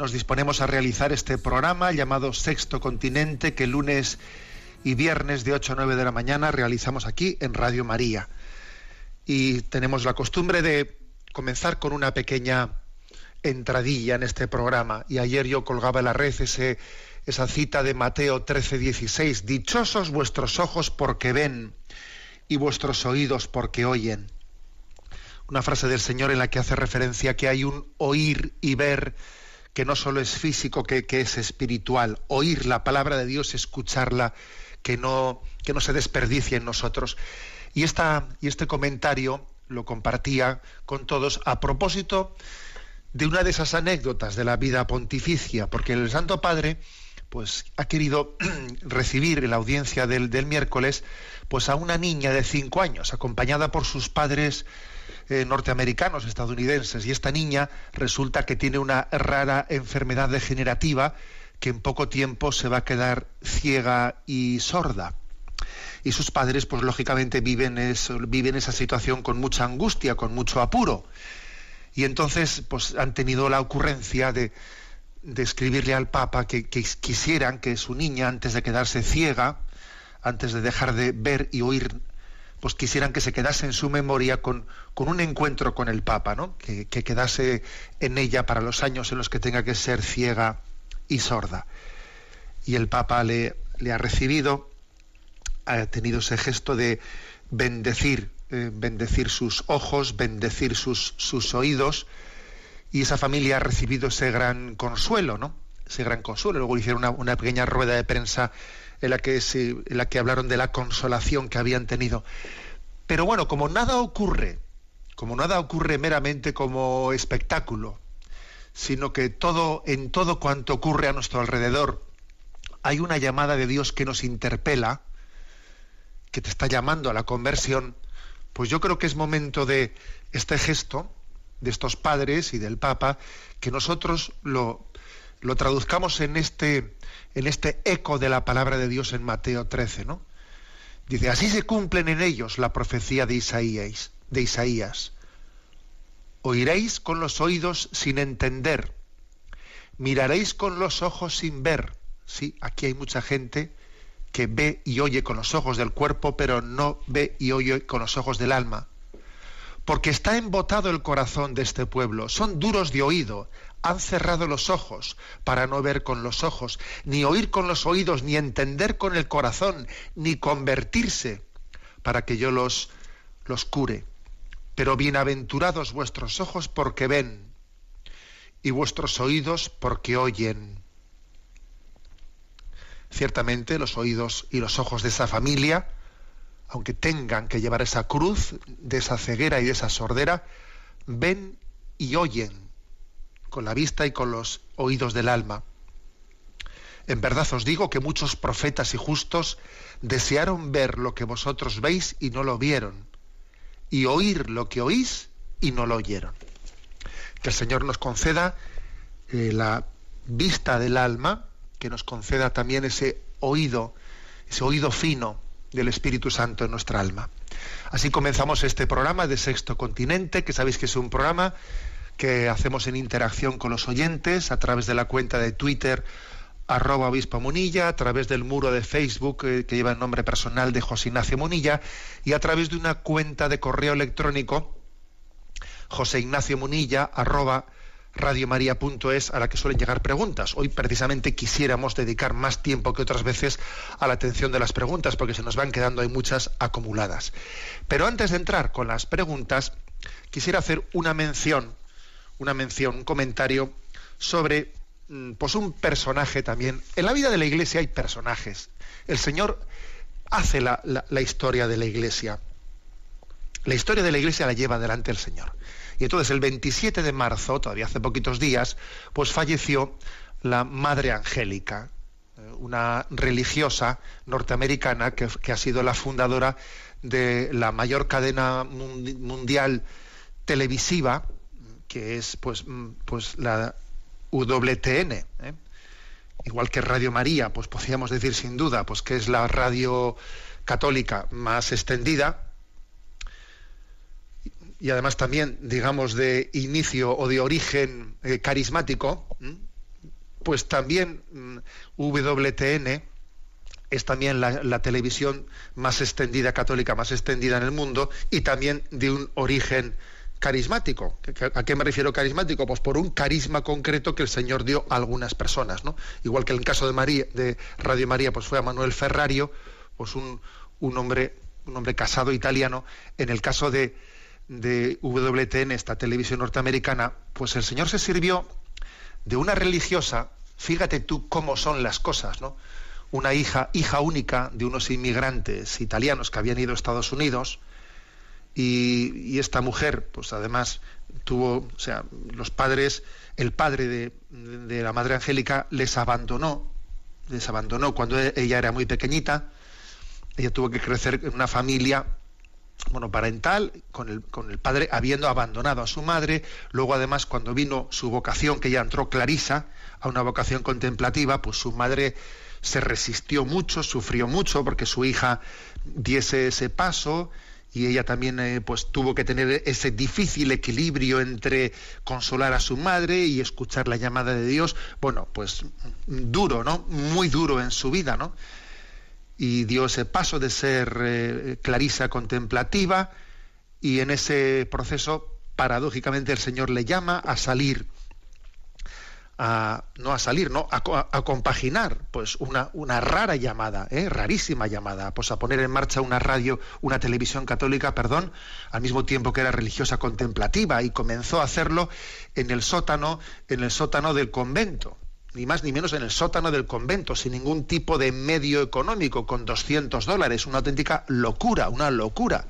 nos disponemos a realizar este programa llamado Sexto Continente, que lunes y viernes de 8 a 9 de la mañana realizamos aquí en Radio María. Y tenemos la costumbre de comenzar con una pequeña entradilla en este programa. Y ayer yo colgaba en la red ese, esa cita de Mateo 13, 16. Dichosos vuestros ojos porque ven y vuestros oídos porque oyen una frase del Señor en la que hace referencia que hay un oír y ver que no solo es físico, que, que es espiritual. Oír la palabra de Dios, escucharla, que no, que no se desperdicie en nosotros. Y, esta, y este comentario lo compartía con todos a propósito de una de esas anécdotas de la vida pontificia, porque el Santo Padre pues ha querido recibir en la audiencia del, del miércoles pues a una niña de cinco años, acompañada por sus padres eh, norteamericanos, estadounidenses, y esta niña resulta que tiene una rara enfermedad degenerativa que en poco tiempo se va a quedar ciega y sorda. Y sus padres, pues lógicamente viven, eso- viven esa situación con mucha angustia, con mucho apuro. Y entonces, pues han tenido la ocurrencia de, de escribirle al Papa que, quisieran que su niña, antes de quedarse ciega, antes de dejar de ver y oír, pues quisieran que se quedase en su memoria con, con un encuentro con el Papa, ¿no? Que, que quedase en ella para los años en los que tenga que ser ciega y sorda. Y el Papa le, le ha recibido, ha tenido ese gesto de bendecir, eh, bendecir sus ojos, bendecir sus, sus oídos, y esa familia ha recibido ese gran consuelo, ¿no? Ese gran consuelo. Luego hicieron una, una pequeña rueda de prensa en la, que se- en la que hablaron de la consolación que habían tenido. Pero bueno, como nada ocurre, como nada ocurre meramente como espectáculo, sino que todo, en todo cuanto ocurre a nuestro alrededor, hay una llamada de Dios que nos interpela, que te está llamando a la conversión, pues yo creo que es momento de este gesto de estos padres y del Papa, que nosotros lo, lo traduzcamos en este, en este eco de la palabra de Dios en Mateo 13, ¿no? Dice, así se cumplen en ellos la profecía de Isaías, de Isaías. Oiréis con los oídos sin entender, miraréis con los ojos sin ver. Sí, aquí hay mucha gente que ve y oye con los ojos del cuerpo, pero no ve y oye con los ojos del alma. Porque está embotado el corazón de este pueblo, son duros de oído, han cerrado los ojos para no ver con los ojos, ni oír con los oídos, ni entender con el corazón, ni convertirse para que yo los, los cure. Pero bienaventurados vuestros ojos porque ven, y vuestros oídos porque oyen. Ciertamente los oídos y los ojos de esa familia, aunque tengan que llevar esa cruz de esa ceguera y de esa sordera, ven y oyen con la vista y con los oídos del alma. En verdad os digo que muchos profetas y justos desearon ver lo que vosotros veis y no lo vieron, y oír lo que oís y no lo oyeron. Que el Señor nos conceda eh, la vista del alma, que nos conceda también ese oído, ese oído fino del Espíritu Santo en nuestra alma. Así comenzamos este programa de Sexto Continente, que sabéis que es un programa que hacemos en interacción con los oyentes a través de la cuenta de Twitter arroba obispo Munilla, a través del muro de Facebook eh, que lleva el nombre personal de José Ignacio Munilla y a través de una cuenta de correo electrónico José Ignacio Munilla arroba radiomaria.es a la que suelen llegar preguntas. Hoy precisamente quisiéramos dedicar más tiempo que otras veces a la atención de las preguntas porque se nos van quedando hay muchas acumuladas. Pero antes de entrar con las preguntas, quisiera hacer una mención, una mención, un comentario sobre mm, pues un personaje también. En la vida de la Iglesia hay personajes. El Señor hace la, la historia de la Iglesia. La historia de la Iglesia la lleva adelante el Señor. Y entonces el 27 de marzo, todavía hace poquitos días, pues falleció la Madre Angélica, eh, una religiosa norteamericana que, ha sido la fundadora de la mayor cadena mundial televisiva, que es pues, mm, pues la WTN. ¿eh? Igual que Radio María, pues podríamos decir sin duda, pues que es la radio católica más extendida, y además también, digamos, de inicio o de origen eh, carismático, pues también mm, WTN es también la, televisión más extendida, católica más extendida en el mundo, y también de un origen carismático. ¿A qué me refiero carismático? Pues por un carisma concreto que el Señor dio a algunas personas, ¿no? Igual que en el caso de de Radio María, pues fue a Manuel Ferrario, pues un, un hombre, un hombre casado italiano. En el caso de, de WTN, esta televisión norteamericana, pues el Señor se sirvió de una religiosa, fíjate tú cómo son las cosas, ¿no? Una hija, hija única de unos inmigrantes italianos que habían ido a Estados Unidos, y, esta mujer, pues además tuvo, o sea, los padres, el padre de, de la Madre Angélica les abandonó, les abandonó cuando ella era muy pequeñita, ella tuvo que crecer en una familia bueno, parental, con el, con el padre habiendo abandonado a su madre, luego además cuando vino su vocación, que ya entró Clarisa, a una vocación contemplativa, pues su madre se resistió mucho, sufrió mucho porque su hija diese ese paso y ella también eh, pues tuvo que tener ese difícil equilibrio entre consolar a su madre y escuchar la llamada de Dios, bueno, pues duro, ¿no? Muy duro en su vida, ¿no? Y dio ese paso de ser eh, clarisa contemplativa y en ese proceso paradójicamente el Señor le llama a salir a, no a salir, no, a, compaginar, pues una, una rara llamada, ¿eh? rarísima llamada, pues a poner en marcha una radio, una televisión católica, perdón, al mismo tiempo que era religiosa contemplativa y comenzó a hacerlo en el sótano, en el sótano del convento ni más ni menos en el sótano del convento, sin ningún tipo de medio económico, con 200 dólares, una auténtica locura, una locura.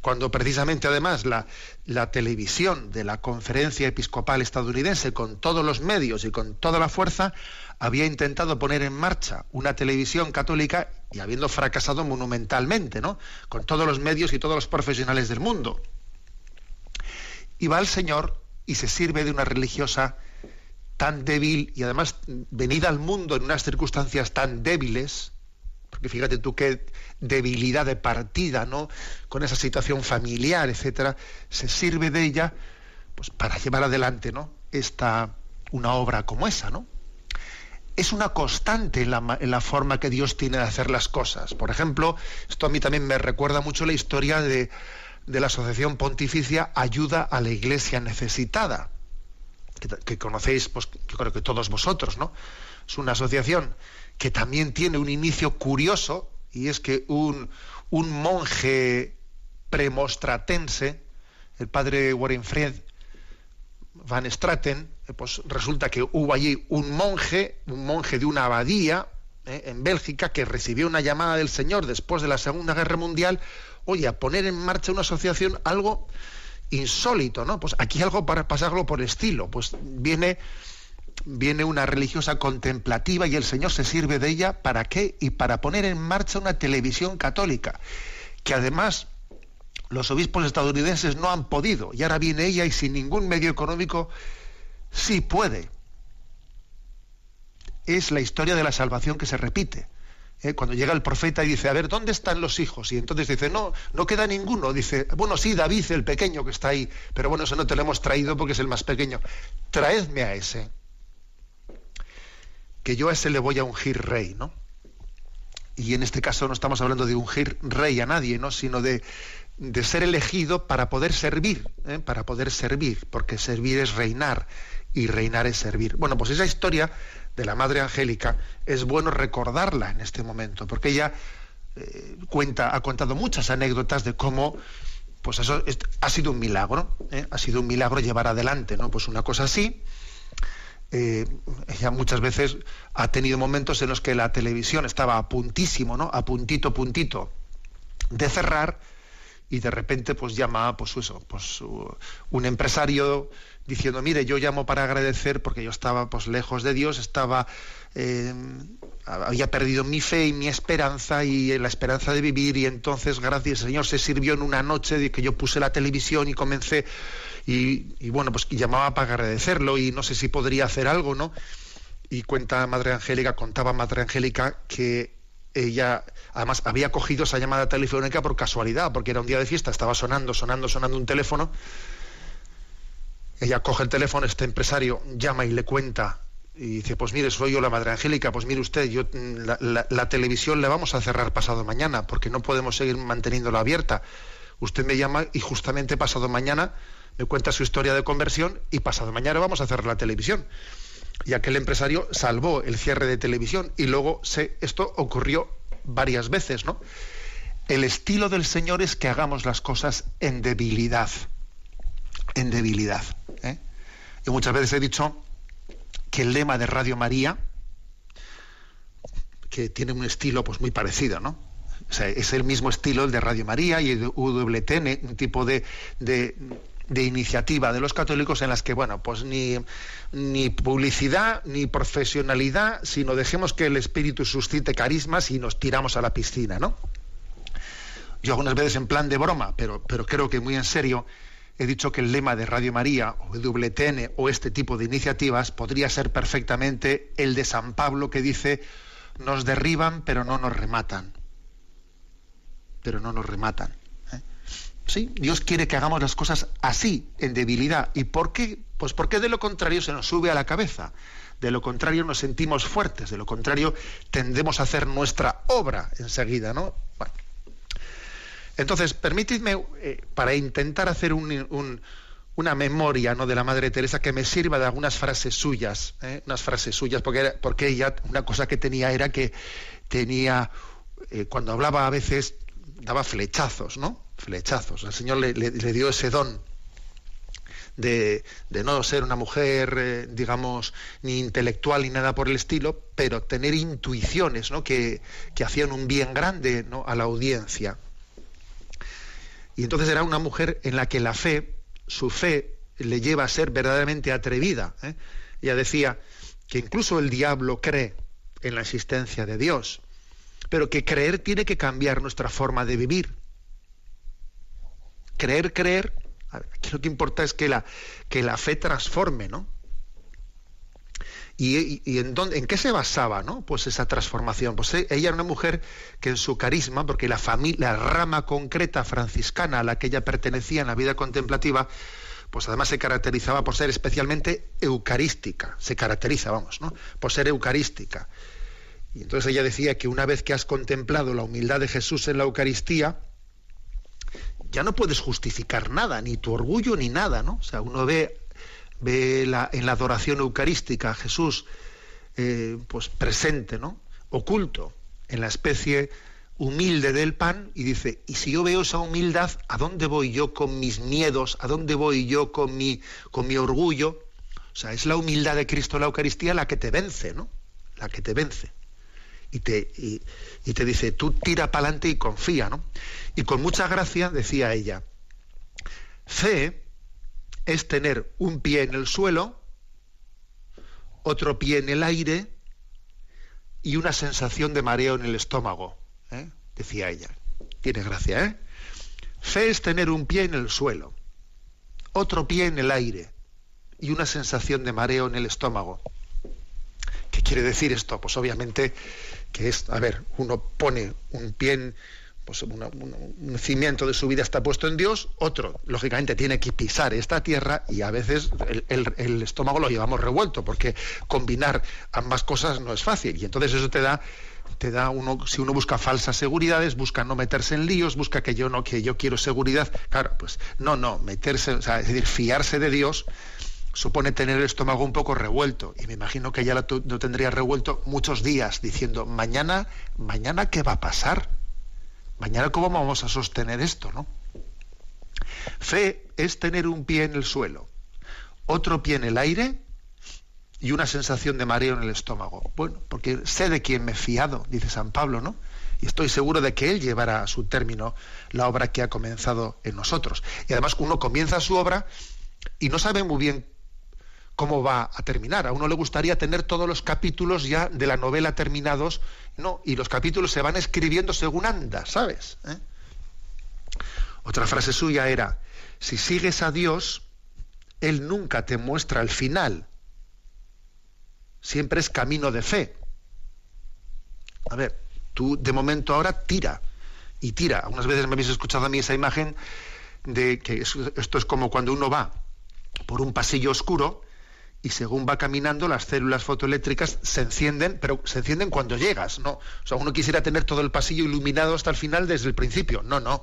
Cuando precisamente además la, la televisión de la conferencia episcopal estadounidense, con todos los medios y con toda la fuerza, había intentado poner en marcha una televisión católica y habiendo fracasado monumentalmente, ¿no? Con todos los medios y todos los profesionales del mundo. Y va el Señor y se sirve de una religiosa tan débil y además venida al mundo en unas circunstancias tan débiles, porque fíjate tú qué debilidad de partida, ¿no? Con esa situación familiar, etcétera, se sirve de ella pues para llevar adelante, ¿no? Esta una obra como esa, ¿no? Es una constante en la, forma que Dios tiene de hacer las cosas. Por ejemplo, esto a mí también me recuerda mucho la historia de, de la Asociación Pontificia Ayuda a la Iglesia Necesitada que, conocéis, pues yo creo que todos vosotros, ¿no? Es una asociación que también tiene un inicio curioso, y es que un, monje premostratense, el padre Warenfred van Straten, eh, pues resulta que hubo allí un monje, un monje de una abadía eh, en Bélgica, que recibió una llamada del Señor después de la Segunda Guerra Mundial, oye, a poner en marcha una asociación, algo insólito, ¿no? Pues aquí algo para pasarlo por estilo, pues viene viene una religiosa contemplativa y el Señor se sirve de ella para qué y para poner en marcha una televisión católica que además los obispos estadounidenses no han podido y ahora viene ella y sin ningún medio económico sí puede. Es la historia de la salvación que se repite. ¿Eh? cuando llega el profeta y dice, a ver, ¿dónde están los hijos? Y entonces dice, no, no queda ninguno. Dice, bueno, sí, David, el pequeño que está ahí, pero bueno, eso no te lo hemos traído porque es el más pequeño. Traedme a ese, que yo a ese le voy a ungir rey, ¿no? Y en este caso no estamos hablando de ungir rey a nadie, ¿no? Sino de, de ser elegido para poder servir, ¿eh? para poder servir, porque servir es reinar y reinar es servir. Bueno, pues esa historia de la Madre Angélica es bueno recordarla en este momento, porque ella eh, cuenta, ha contado muchas anécdotas de cómo pues eso ha sido un milagro, ¿eh? ha sido un milagro llevar adelante, ¿no? Pues una cosa así. ella muchas veces ha tenido momentos en los que la televisión estaba a puntísimo, ¿no? A puntito, puntito de cerrar y de repente pues llama pues eso pues un empresario diciendo mire yo llamo para agradecer porque yo estaba pues lejos de Dios estaba eh, había perdido mi fe y mi esperanza y la esperanza de vivir y entonces gracias Señor se sirvió en una noche de que yo puse la televisión y comencé y, y bueno pues llamaba para agradecerlo y no sé si podría hacer algo no y cuenta Madre Angélica contaba Madre Angélica que ella además había cogido esa llamada telefónica por casualidad, porque era un día de fiesta, estaba sonando, sonando, sonando un teléfono. Ella coge el teléfono, este empresario llama y le cuenta y dice, pues mire, soy yo la Madre Angélica, pues mire usted, yo la, televisión la vamos a cerrar pasado mañana porque no podemos seguir manteniéndola abierta. Usted me llama y justamente pasado mañana me cuenta su historia de conversión y pasado mañana vamos a cerrar la televisión y aquel empresario salvó el cierre de televisión y luego se, esto ocurrió varias veces, ¿no? El estilo del Señor es que hagamos las cosas en debilidad, en debilidad. ¿Eh? Y muchas veces he dicho que el lema de Radio María, que tiene un estilo pues muy parecido, ¿no? O sea, es el mismo estilo el de Radio María y el de un tipo de, de de iniciativa de los católicos en las que, bueno, pues ni, ni publicidad ni profesionalidad, sino dejemos que el Espíritu suscite carismas y nos tiramos a la piscina, ¿no? Yo algunas veces en plan de broma, pero, pero creo que muy en serio, he dicho que el lema de Radio María o WTN o este tipo de iniciativas podría ser perfectamente el de San Pablo que dice, nos derriban pero no nos rematan. Pero no nos rematan. Sí, Dios quiere que hagamos las cosas así, en debilidad. ¿Y por qué? Pues porque de lo contrario se nos sube a la cabeza. De lo contrario nos sentimos fuertes, de lo contrario tendemos a hacer nuestra obra enseguida, ¿no? Entonces, permitidme, eh, para intentar hacer una memoria ¿no? de la Madre Teresa que me sirva de algunas frases suyas, ¿eh? unas frases suyas, porque, porque ella, una cosa que tenía era que tenía, eh, cuando hablaba a veces, daba flechazos, ¿no? flechazos. El Señor le, dio ese don de, no ser una mujer, digamos, ni intelectual ni nada por el estilo, pero tener intuiciones ¿no? que, hacían un bien grande ¿no? a la audiencia. Y entonces era una mujer en la que la fe, su fe, le lleva a ser verdaderamente atrevida. ¿eh? Ella decía que incluso el diablo cree en la existencia de Dios, pero que creer tiene que cambiar nuestra forma de vivir creer, creer, aquí lo que importa es que la, que la fe transforme, ¿no? ¿Y, en, dónde, en qué se basaba ¿no? pues esa transformación? Pues eh, ella era una mujer que en su carisma, porque la, familia, la rama concreta franciscana a la que ella pertenecía en la vida contemplativa, pues además se caracterizaba por ser especialmente eucarística, se caracteriza, vamos, ¿no? por ser eucarística. Y entonces ella decía que una vez que has contemplado la humildad de Jesús en la Eucaristía, ya no puedes justificar nada, ni tu orgullo ni nada, ¿no? O sea, uno ve, ve en la adoración eucarística a Jesús eh, pues presente, ¿no? Oculto en la especie humilde del pan y dice, y si yo veo esa humildad, ¿a dónde voy yo con mis miedos? ¿A dónde voy yo con mi, con mi orgullo? O sea, es la humildad de Cristo en la Eucaristía la que te vence, ¿no? La que te vence y te, y, te dice, tú tira para adelante y confía, ¿no? Y con mucha gracia decía ella, fe es tener un pie en el suelo, otro pie en el aire y una sensación de mareo en el estómago, ¿eh? decía ella. Tiene gracia, ¿eh? Fe es tener un pie en el suelo, otro pie en el aire y una sensación de mareo en el estómago. ¿Qué quiere decir esto? Pues obviamente que es, a ver, uno pone un pie pues un cimiento de su vida está puesto en Dios, otro, lógicamente, tiene que pisar esta tierra y a veces el, estómago lo llevamos revuelto, porque combinar ambas cosas no es fácil. Y entonces eso te da, te da uno, si uno busca falsas seguridades, busca no meterse en líos, busca que yo no, que yo quiero seguridad. Claro, pues no, no, meterse, o sea, es decir, fiarse de Dios supone tener el estómago un poco revuelto. Y me imagino que ya lo, tendría revuelto muchos días, diciendo, mañana, mañana, ¿qué va a pasar? Mañana, ¿cómo vamos a sostener esto? ¿no? Fe es tener un pie en el suelo, otro pie en el aire y una sensación de mareo en el estómago. Bueno, porque sé de quién me he fiado, dice San Pablo, ¿no? Y estoy seguro de que Él llevará a su término la obra que ha comenzado en nosotros. Y además uno comienza su obra y no sabe muy bien cómo va a terminar. A uno le gustaría tener todos los capítulos ya de la novela terminados, no, y los capítulos se van escribiendo según anda, ¿sabes? ¿Eh? Otra frase suya era, si sigues a Dios, Él nunca te muestra el final, siempre es camino de fe. A ver, tú de momento ahora tira y tira. Algunas veces me habéis escuchado a mí esa imagen de que esto es como cuando uno va por un pasillo oscuro y según va caminando las células fotoeléctricas se encienden, pero se encienden cuando llegas, ¿no? O sea, uno quisiera tener todo el pasillo iluminado hasta el final desde el principio. No, no.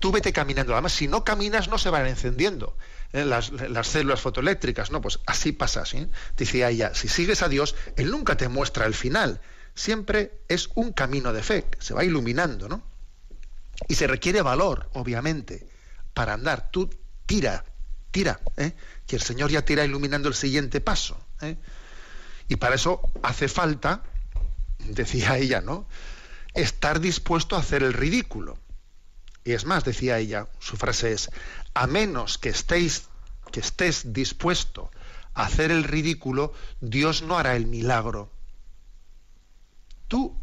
Tú vete caminando. Además, si no caminas no se van encendiendo ¿eh? las, células fotoeléctricas, ¿no? Pues así pasa, ¿sí? Decía ella, si sigues a Dios, Él nunca te muestra el final. Siempre es un camino de fe, se va iluminando, ¿no? Y se requiere valor, obviamente, para andar. Tú tira, tira, ¿eh? que el Señor ya te irá iluminando el siguiente paso. ¿eh? Y para eso hace falta, decía ella, ¿no? Estar dispuesto a hacer el ridículo. Y es más, decía ella, su frase es, a menos que estéis, que estés dispuesto a hacer el ridículo, Dios no hará el milagro. Tú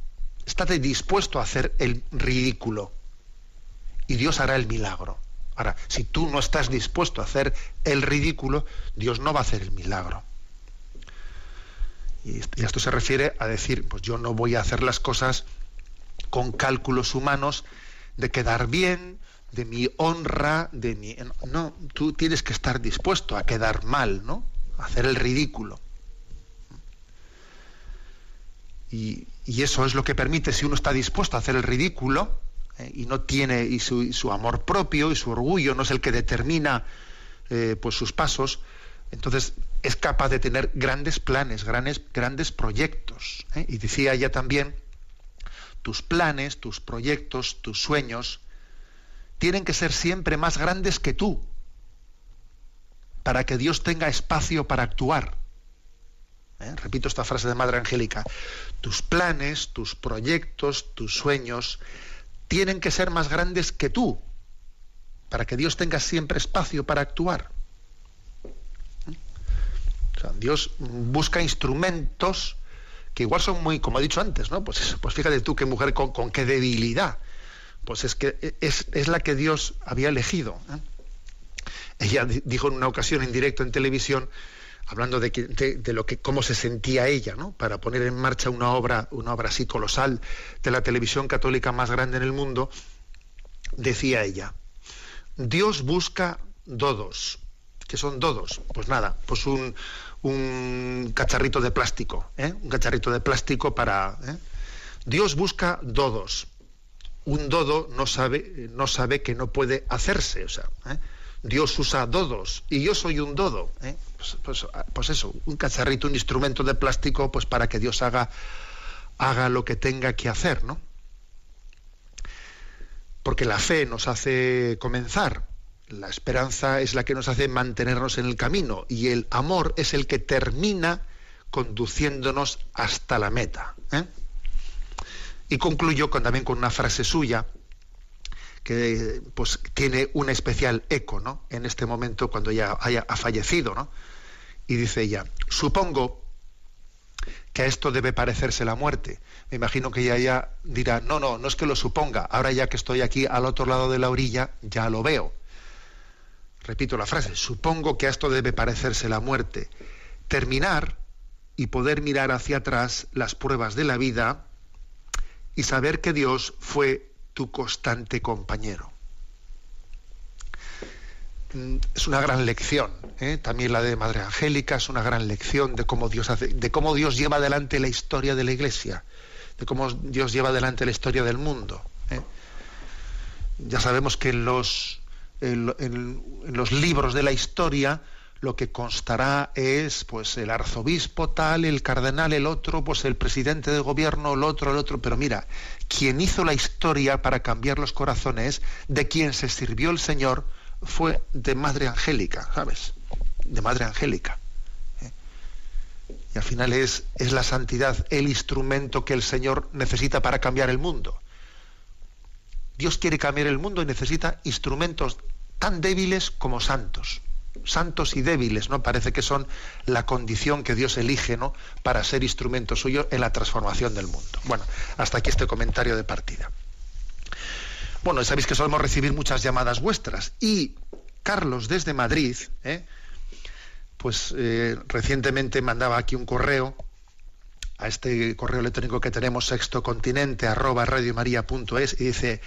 estate dispuesto a hacer el ridículo y Dios hará el milagro. Ahora, si tú no estás dispuesto a hacer el ridículo, Dios no va a hacer el milagro. Y esto se refiere a decir, pues yo no voy a hacer las cosas con cálculos humanos de quedar bien, de mi honra, de mi... No, tú tienes que estar dispuesto a quedar mal, ¿no? A hacer el ridículo. Y, y, eso es lo que permite, si uno está dispuesto a hacer el ridículo, eh, y no tiene y su, amor propio y su orgullo no es el que determina eh, pues sus pasos entonces es capaz de tener grandes planes grandes grandes proyectos ¿eh? y decía ella también tus planes tus proyectos tus sueños tienen que ser siempre más grandes que tú para que Dios tenga espacio para actuar repito esta frase de Madre Angélica, tus planes, tus proyectos, tus sueños tienen que ser más grandes que tú, para que Dios tenga siempre espacio para actuar. Dios busca instrumentos que igual son muy, como he dicho antes, ¿no? Pues, pues fíjate tú qué mujer con, qué debilidad. Pues es que es, la que Dios había elegido. ¿eh? Ella dijo en una ocasión en directo en televisión, hablando de, de, lo que cómo se sentía ella, ¿no? Para poner en marcha una obra, una obra así colosal de la televisión católica más grande en el mundo, decía ella: Dios busca dodos. ¿Qué son dodos? Pues nada, pues un, un cacharrito de plástico, ¿eh? un cacharrito de plástico para. ¿eh? Dios busca dodos. Un dodo no sabe, no sabe que no puede hacerse, o sea. ¿eh? Dios usa dodos y yo soy un dodo. ¿eh? Pues, pues, pues, eso, un cacharrito, un instrumento de plástico, pues para que Dios haga, haga lo que tenga que hacer, ¿no? Porque la fe nos hace comenzar, la esperanza es la que nos hace mantenernos en el camino y el amor es el que termina conduciéndonos hasta la meta. ¿eh? Y concluyo con, también con una frase suya, que pues tiene un especial eco ¿no? en este momento cuando ya haya ha fallecido. ¿no? Y dice ella, supongo que a esto debe parecerse la muerte. Me imagino que ella ya dirá, no, no, no es que lo suponga, ahora ya que estoy aquí al otro lado de la orilla, ya lo veo. Repito la frase, supongo que a esto debe parecerse la muerte. Terminar y poder mirar hacia atrás las pruebas de la vida y saber que Dios fue tu constante compañero. Mm, es una gran lección, ¿eh? también la de Madre Angélica es una gran lección de cómo Dios hace, de cómo Dios lleva adelante la historia de la Iglesia, de cómo Dios lleva adelante la historia del mundo. ¿eh? Ya sabemos que los, en los libros de la historia lo que constará es pues el arzobispo tal, el cardenal el otro, pues el presidente de gobierno el otro, el otro, pero mira, quien hizo la historia para cambiar los corazones, de quien se sirvió el Señor, fue de Madre Angélica, ¿sabes? De Madre Angélica. ¿eh? Y al final es, es la santidad el instrumento que el Señor necesita para cambiar el mundo. Dios quiere cambiar el mundo y necesita instrumentos tan débiles como santos santos y débiles, ¿no? Parece que son la condición que Dios elige, ¿no? Para ser instrumento suyo en la transformación del mundo. Bueno, hasta aquí este comentario de partida. Bueno, sabéis que solemos recibir muchas llamadas vuestras y Carlos desde Madrid, ¿eh? pues eh, recientemente mandaba aquí un correo a este correo electrónico que tenemos sextocontinente arroba radiomaria.es y dice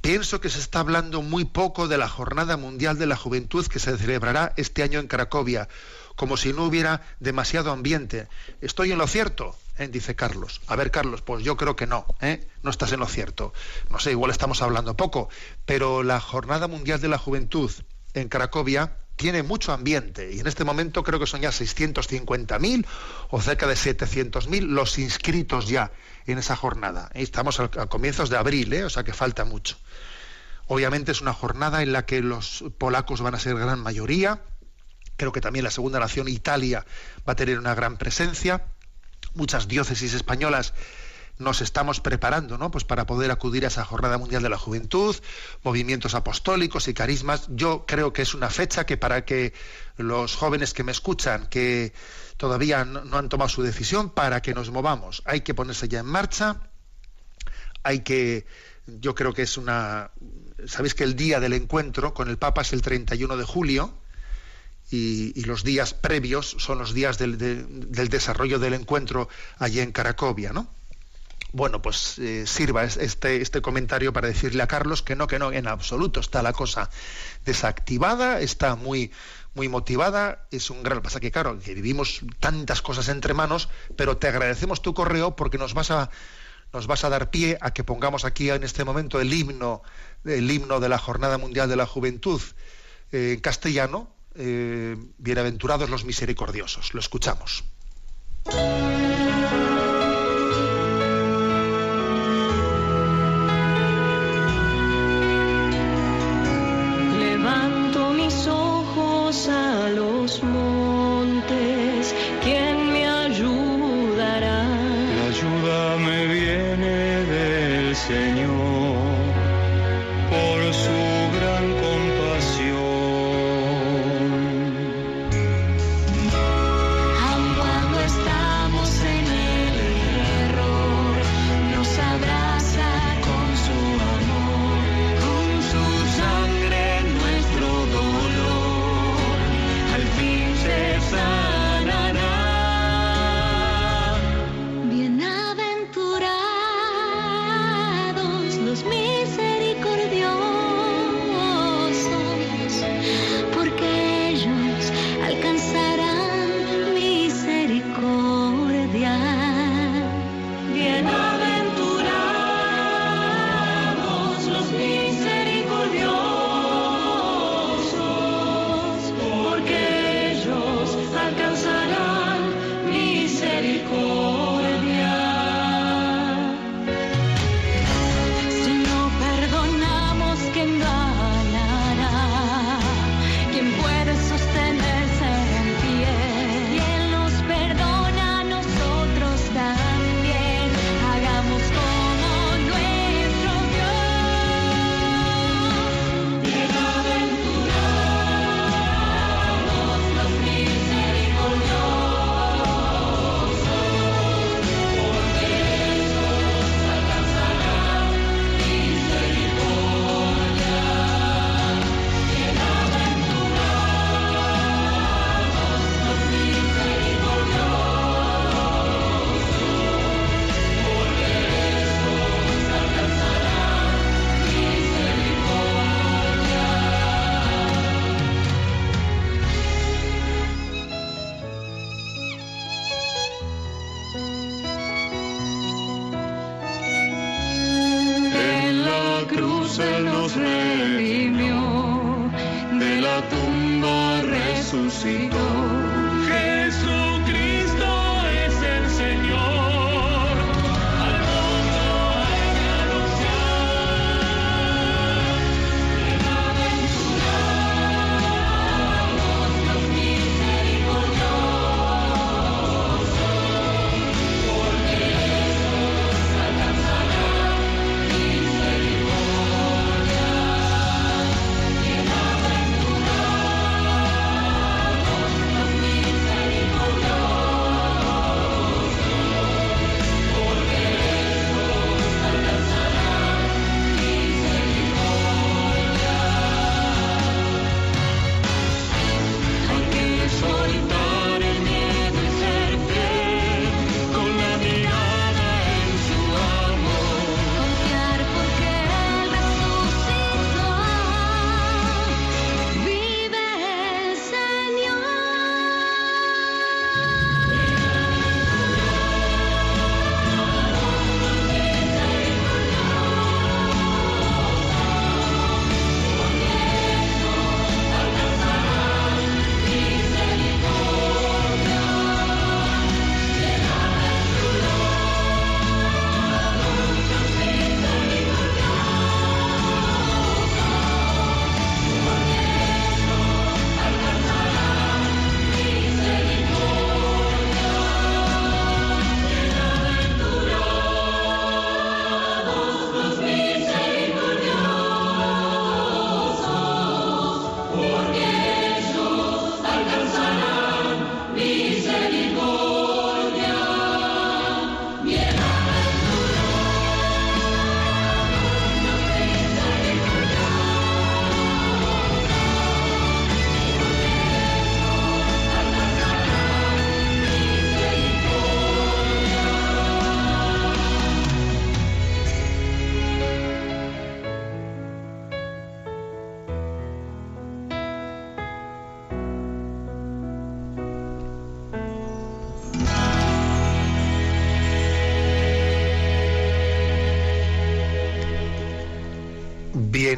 pienso que se está hablando muy poco de la jornada mundial de la juventud que se celebrará este año en Cracovia como si no hubiera demasiado ambiente estoy en lo cierto ¿Eh? dice Carlos a ver Carlos pues yo creo que no ¿eh? no estás en lo cierto no sé igual estamos hablando poco pero la jornada mundial de la juventud en Cracovia tiene mucho ambiente y en este momento creo que son ya 650.000 o cerca de 700.000 los inscritos ya en esa jornada. Estamos a, comienzos de abril, ¿eh? o sea que falta mucho. Obviamente es una jornada en la que los polacos van a ser gran mayoría. Creo que también la segunda nación, Italia, va a tener una gran presencia. Muchas diócesis españolas nos estamos preparando ¿no? pues para poder acudir a esa Jornada Mundial de la Juventud, movimientos apostólicos y carismas. Yo creo que es una fecha que para que los jóvenes que me escuchan, que todavía no, han tomado su decisión, para que nos movamos, hay que ponerse ya en marcha, hay que, yo creo que es una, sabéis que el día del encuentro con el Papa es el 31 de julio, y, los días previos son los días del, del desarrollo del encuentro allí en Caracovia, ¿no? Bueno, pues eh, sirva este, este comentario para decirle a Carlos que no, que no, en absoluto está la cosa desactivada, está muy, muy motivada, es un gran... Pasa que claro, que vivimos tantas cosas entre manos, pero te agradecemos tu correo porque nos vas a, nos vas a dar pie a que pongamos aquí en este momento el himno, el himno de la Jornada Mundial de la Juventud eh, en castellano, eh, Bienaventurados los misericordiosos. Lo escuchamos.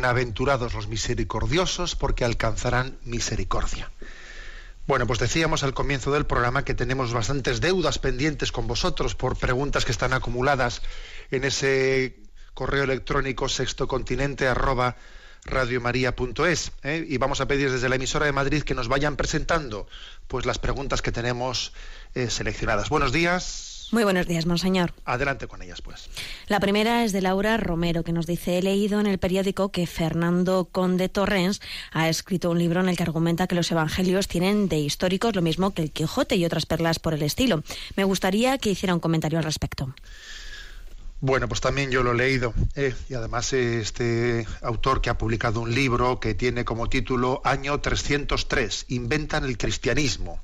Bienaventurados los misericordiosos porque alcanzarán misericordia. Bueno, pues decíamos al comienzo del programa que tenemos bastantes deudas pendientes con vosotros por preguntas que están acumuladas en ese correo electrónico sextocontinente arroba radiomaria.es ¿eh? y vamos a pedir desde la emisora de Madrid que nos vayan presentando pues las preguntas que tenemos eh, seleccionadas. Buenos días. Muy buenos días, monseñor. Adelante con ellas, pues. La primera es de Laura Romero, que nos dice, he leído en el periódico que Fernando Conde Torrens ha escrito un libro en el que argumenta que los evangelios tienen de históricos lo mismo que el Quijote y otras perlas por el estilo. Me gustaría que hiciera un comentario al respecto. Bueno, pues también yo lo he leído. eh, y además eh, este autor que ha publicado un libro que tiene como título Año 303, Inventan el cristianismo.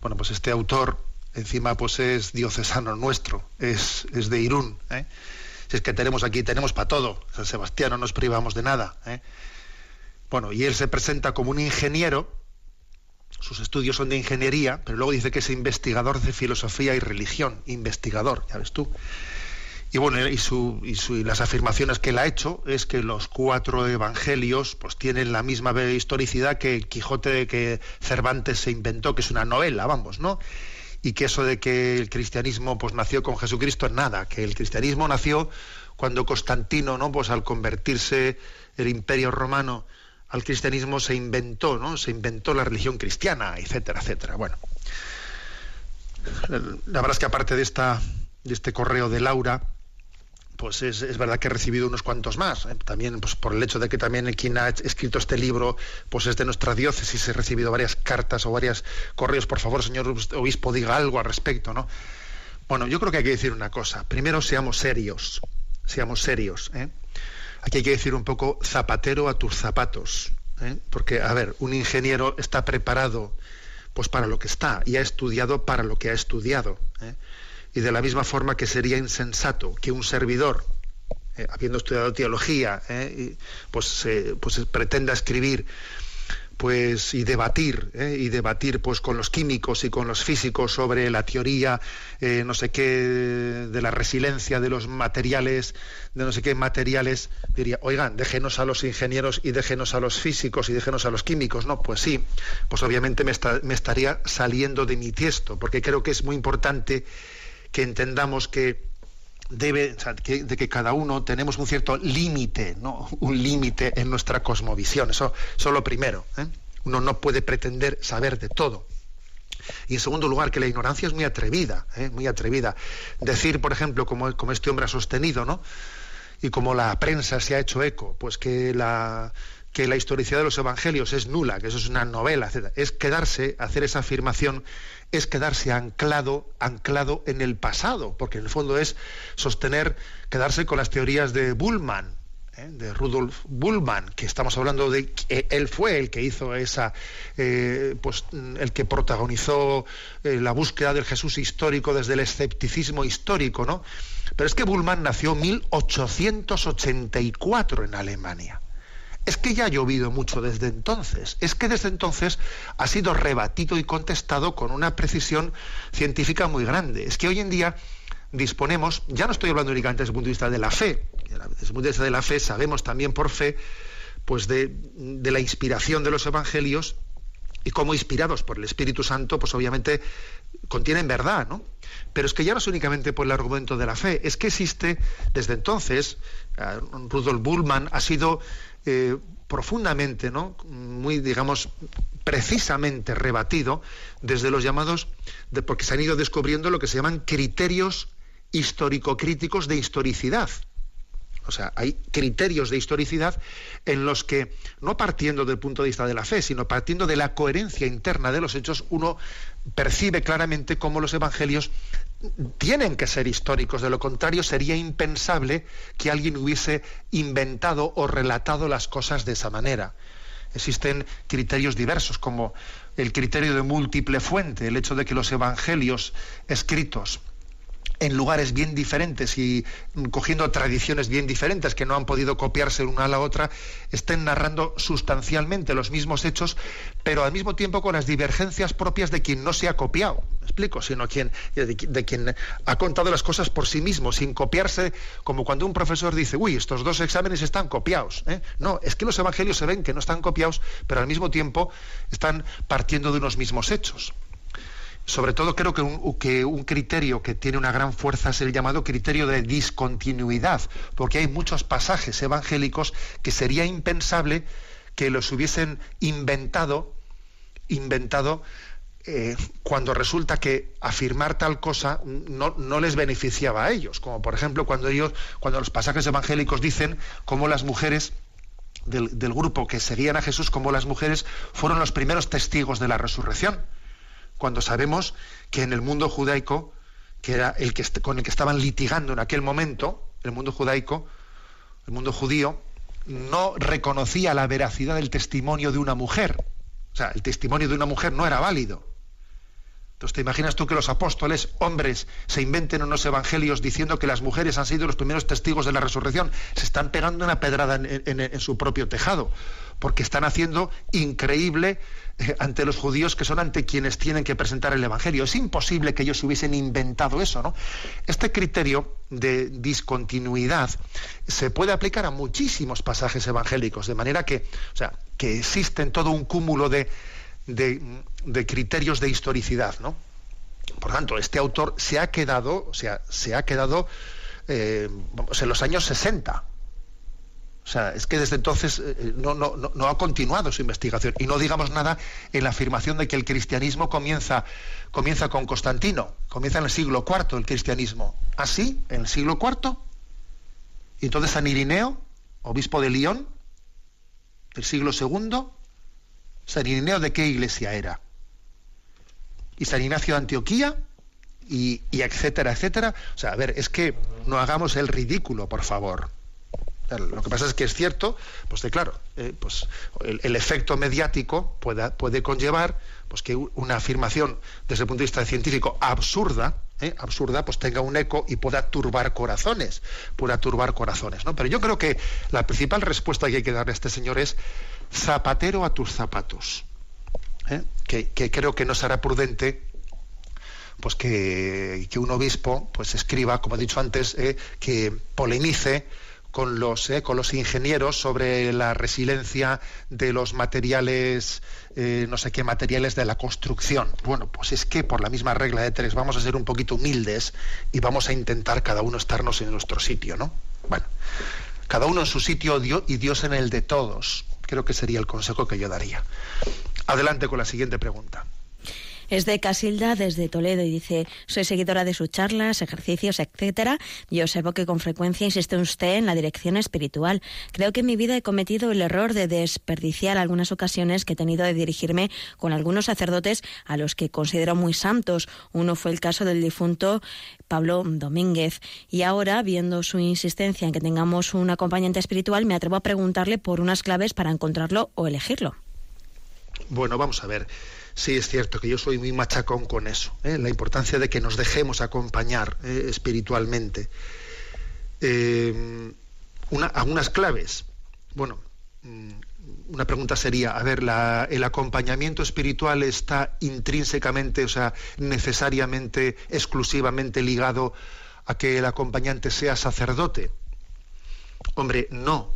Bueno, pues este autor encima pues es diocesano nuestro, es, es de Irún. ¿eh? Si es que tenemos aquí, tenemos para todo. San Sebastián no nos privamos de nada. ¿eh? Bueno, y él se presenta como un ingeniero, sus estudios son de ingeniería, pero luego dice que es investigador de filosofía y religión, investigador, ya ves tú. Y bueno, y, su, y, su, y, las afirmaciones que él ha hecho es que los cuatro evangelios pues tienen la misma historicidad que Quijote que Cervantes se inventó, que es una novela, vamos, ¿no? Y que eso de que el cristianismo pues nació con Jesucristo es nada, que el cristianismo nació cuando Constantino, ¿no? Pues al convertirse el imperio romano al cristianismo se inventó, ¿no? Se inventó la religión cristiana, etcétera, etcétera. Bueno, la verdad es que aparte de esta de este correo de Laura, pues es, verdad que he recibido unos cuantos más. ¿eh? También pues por el hecho de que también quien ha escrito este libro pues es de nuestra diócesis, he recibido varias cartas o varios correos. Por favor, señor obispo, diga algo al respecto, ¿no? Bueno, yo creo que hay que decir una cosa. Primero, seamos serios. Seamos serios. ¿eh? Aquí hay que decir un poco zapatero a tus zapatos. ¿eh? Porque, a ver, un ingeniero está preparado pues para lo que está y ha estudiado para lo que ha estudiado. ¿eh? Y de la misma forma que sería insensato que un servidor, eh, habiendo estudiado teología, eh, pues, pues pretenda escribir pues y debatir ¿eh? y debatir pues con los químicos y con los físicos sobre la teoría eh, no sé qué de la resiliencia de los materiales de no sé qué materiales diría oigan déjenos a los ingenieros y déjenos a los físicos y déjenos a los químicos no pues sí pues obviamente me, está- me estaría saliendo de mi tiesto porque creo que es muy importante que entendamos que debe que- de que cada uno tenemos un cierto límite, ¿no? Un límite en nuestra cosmovisión. Eso, eso es lo primero. ¿eh? Uno no puede pretender saber de todo. Y en segundo lugar, que la ignorancia es muy atrevida, ¿eh? muy atrevida. Decir, por ejemplo, como, como este hombre ha sostenido, ¿no? Y como la prensa se ha hecho eco, pues que la, que la historicidad de los evangelios es nula, que eso es una novela, etc. Es quedarse, hacer esa afirmación, es quedarse anclado, anclado en el pasado, porque en el fondo es sostener, quedarse con las teorías de Bullman, ¿eh? de Rudolf Bullman, que estamos hablando de que él fue el que hizo esa, eh, pues el que protagonizó eh, la búsqueda del Jesús histórico desde el escepticismo histórico, ¿no? Pero es que Bullman nació en 1884 en Alemania. Es que ya ha llovido mucho desde entonces. Es que desde entonces ha sido rebatido y contestado con una precisión científica muy grande. Es que hoy en día disponemos, ya no estoy hablando únicamente desde el punto de vista de la fe, desde el punto de vista de la fe sabemos también por fe, pues de, la inspiración de los evangelios y como inspirados por el Espíritu Santo, pues obviamente contienen verdad, ¿no? Pero es que ya no es únicamente por el argumento de la fe, es que existe desde entonces, eh, Rudolf Bullman ha sido eh, profundamente, ¿no? Muy, digamos, precisamente rebatido desde los llamados, porque se han ido descubriendo lo que se llaman criterios histórico-críticos de historicidad. O sea, hay criterios de historicidad en los que, no partiendo del punto de vista de la fe, sino partiendo de la coherencia interna de los hechos, uno percibe claramente cómo los evangelios tienen que ser históricos. De lo contrario, sería impensable que alguien hubiese inventado o relatado las cosas de esa manera. Existen criterios diversos, como el criterio de múltiple fuente, el hecho de que los evangelios escritos en lugares bien diferentes y cogiendo tradiciones bien diferentes que no han podido copiarse una a la otra, estén narrando sustancialmente los mismos hechos, pero al mismo tiempo con las divergencias propias de quien no se ha copiado, ¿me explico? Sino quien, de, qui- de quien ha contado las cosas por sí mismo, sin copiarse, como cuando un profesor dice, uy, estos dos exámenes están copiados. ¿eh? No, es que los evangelios se ven que no están copiados, pero al mismo tiempo están partiendo de unos mismos hechos. Sobre todo creo que un criterio que tiene una gran fuerza es el llamado criterio de discontinuidad, porque hay muchos pasajes evangélicos que sería impensable que los hubiesen inventado, inventado eh, cuando resulta que afirmar tal cosa no, les beneficiaba a ellos, como por ejemplo cuando ellos, cuando los pasajes evangélicos dicen cómo las mujeres del, del grupo que seguían a Jesús, como las mujeres fueron los primeros testigos de la resurrección cuando sabemos que en el mundo judaico, que era el que con el que estaban litigando en aquel momento, el mundo judaico, el mundo judío, no reconocía la veracidad del testimonio de una mujer. O sea, el testimonio de una mujer no era válido. Entonces, ¿te imaginas tú que los apóstoles, hombres, se inventen unos evangelios diciendo que las mujeres han sido los primeros testigos de la resurrección? Se están pegando una pedrada en, su propio tejado, porque están haciendo increíble eh, ante los judíos que son ante quienes tienen que presentar el evangelio. Es imposible que ellos hubiesen inventado eso, ¿no? Este criterio de discontinuidad se puede aplicar a muchísimos pasajes evangélicos, de manera que, o sea, que existen todo un cúmulo de, de criterios de historicidad, ¿no? Por tanto, este autor se ha quedado, o sea, se ha quedado eh, vamos, en los años 60. O sea, es que desde entonces eh, no, no, no, no ha continuado su investigación. Y no digamos nada en la afirmación de que el cristianismo comienza, comienza con Constantino, comienza en el siglo IV el cristianismo. ¿Así? ¿En el siglo IV? Y entonces San Irineo, obispo de León, del siglo II, San Irineo de qué iglesia era? Y San Ignacio de Antioquía, y, y etcétera, etcétera. O sea, a ver, es que no hagamos el ridículo, por favor. Lo que pasa es que es cierto, pues de claro, eh, pues el, efecto mediático puede, puede conllevar pues que una afirmación desde el punto de vista científico absurda, eh, absurda, pues tenga un eco y pueda turbar corazones, pueda turbar corazones, ¿no? Pero yo creo que la principal respuesta que hay que darle a este señor es zapatero a tus zapatos. ¿Eh? Que, creo que no será prudente pues que, que un obispo pues escriba, como he dicho antes, eh, que polemice con los, eh, con los ingenieros sobre la resiliencia de los materiales, eh, no sé qué materiales de la construcción. Bueno, pues es que por la misma regla de tres vamos a ser un poquito humildes y vamos a intentar cada uno estarnos en nuestro sitio, ¿no? Bueno, cada uno en su sitio y Dios en el de todos. Creo que sería el consejo que yo daría. Adelante con la siguiente pregunta. Es de Casilda desde Toledo y dice, soy seguidora de sus charlas, ejercicios, etcétera, y observo que con frecuencia insiste usted en la dirección espiritual. Creo que en mi vida he cometido el error de desperdiciar algunas ocasiones que he tenido de dirigirme con algunos sacerdotes a los que considero muy santos. Uno fue el caso del difunto Pablo Domínguez. Y ahora, viendo su insistencia en que tengamos un acompañante espiritual, me atrevo a preguntarle por unas claves para encontrarlo o elegirlo. Bueno, vamos a ver. Sí, es cierto que yo soy muy machacón con eso, ¿eh? la importancia de que nos dejemos acompañar ¿eh? espiritualmente. Eh, una- algunas claves. Bueno, mm, una pregunta sería, a ver, ¿el acompañamiento espiritual está intrínsecamente, o sea, necesariamente, exclusivamente ligado a que el acompañante sea sacerdote? Hombre, no.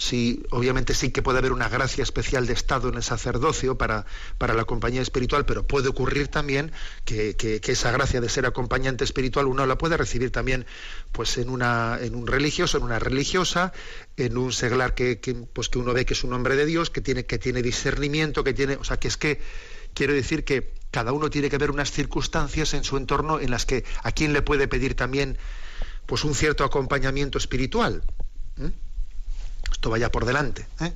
Sí, obviamente sí que puede haber una gracia especial de Estado en el sacerdocio para, para la compañía espiritual, pero puede ocurrir también que, que- esa gracia de ser acompañante espiritual uno la puede recibir también pues en, una, en un religioso, en una religiosa, en un seglar que, pues que uno ve que es un hombre de Dios, que tiene, que tiene discernimiento, que tiene. O sea, que es que quiero decir que cada uno tiene que ver unas circunstancias en su entorno en las que a quién le puede pedir también pues un cierto acompañamiento espiritual. ¿eh? Esto vaya por delante. ¿eh?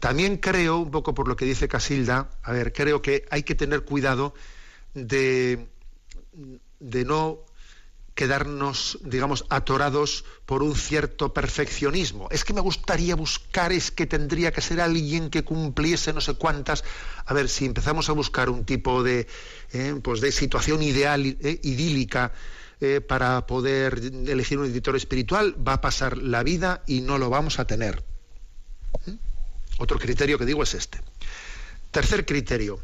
También creo, un poco por lo que dice Casilda, a ver, creo que hay que tener cuidado de, de no quedarnos, digamos, atorados por un cierto perfeccionismo. Es que me gustaría buscar, es que tendría que ser alguien que cumpliese no sé cuántas. A ver, si empezamos a buscar un tipo de, eh, pues de situación ideal, eh, idílica, eh, para poder elegir un editor espiritual, va a pasar la vida y no lo vamos a tener. ¿Mm? Otro criterio que digo es este. Tercer criterio.